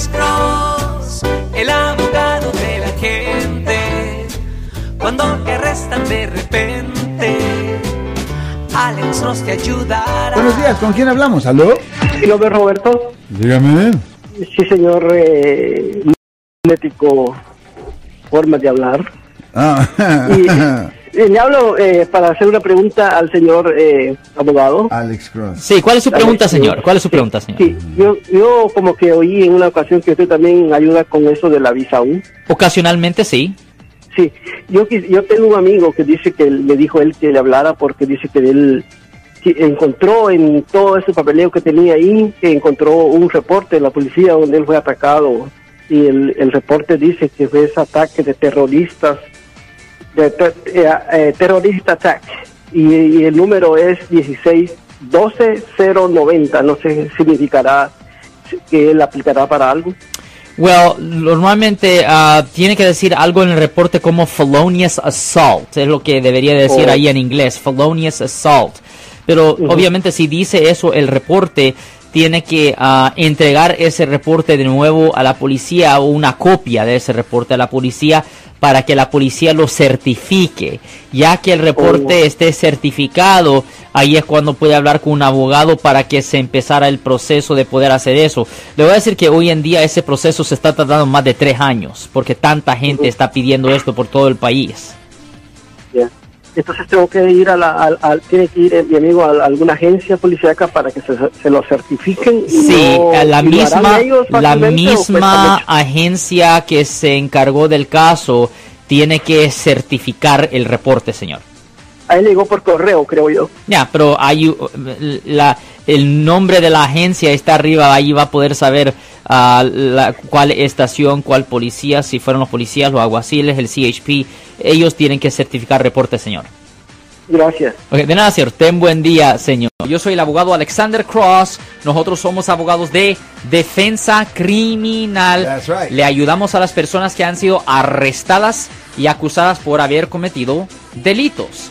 Alex Cross, el abogado de la gente. Cuando te arrestan de repente, Alex Cross te ayudará. Buenos días, ¿con quién hablamos? ¿Aló? Nombre es Roberto. Dígame. Sí, señor. Eh, ético, forma de hablar. Ah. Y, eh, le hablo eh, para hacer una pregunta al señor eh, abogado. Alex Cross. Sí, ¿cuál es su pregunta, Alex, señor? ¿Cuál es su pregunta, señor? Sí, yo, yo como que oí en una ocasión que usted también ayuda con eso de la visa U. Ocasionalmente sí. Sí, yo, yo tengo un amigo que dice que le dijo él que le hablara porque dice que él que encontró en todo ese papeleo que tenía ahí, que encontró un reporte de la policía donde él fue atacado y el, el reporte dice que fue ese ataque de terroristas, de ter- eh, eh, terrorista attack y, y el número es 16 12090, no sé si significará que él aplicará para algo. Well, normalmente ah, tiene que decir algo en el reporte como felonious assault. Es lo que debería decir Oh. ahí en inglés, felonious assault. Pero obviamente si dice eso el reporte, tiene que ah, entregar ese reporte de nuevo a la policía o una copia de ese reporte a la policía para que la policía lo certifique. Ya que el reporte Oh. esté certificado, ahí es cuando puede hablar con un abogado para que se empezara el proceso de poder hacer eso. Le voy a decir que hoy en día ese proceso se está tardando más de tres años, porque tanta gente está pidiendo esto por todo el país. Entonces tengo que ir a la, al- al- tiene que ir eh, mi amigo a, alguna agencia policíaca para que se, se lo certifiquen. Sí, no- la misma, la misma agencia que se encargó del caso tiene que certificar el reporte, señor. A él llegó por correo, creo yo. Ya, pero hay uh, la, el nombre de la agencia está arriba, ahí va a poder saber ah, la- cuál estación, cuál policía, si fueron los policías, los aguaciles, el CHP, ellos tienen que certificar reporte, señor. Gracias. Ok, de nada, señor. Ten buen día, señor. Yo soy el abogado Alexander Cross. Nosotros somos abogados de defensa criminal. That's right. Le ayudamos a las personas que han sido arrestadas y acusadas por haber cometido delitos.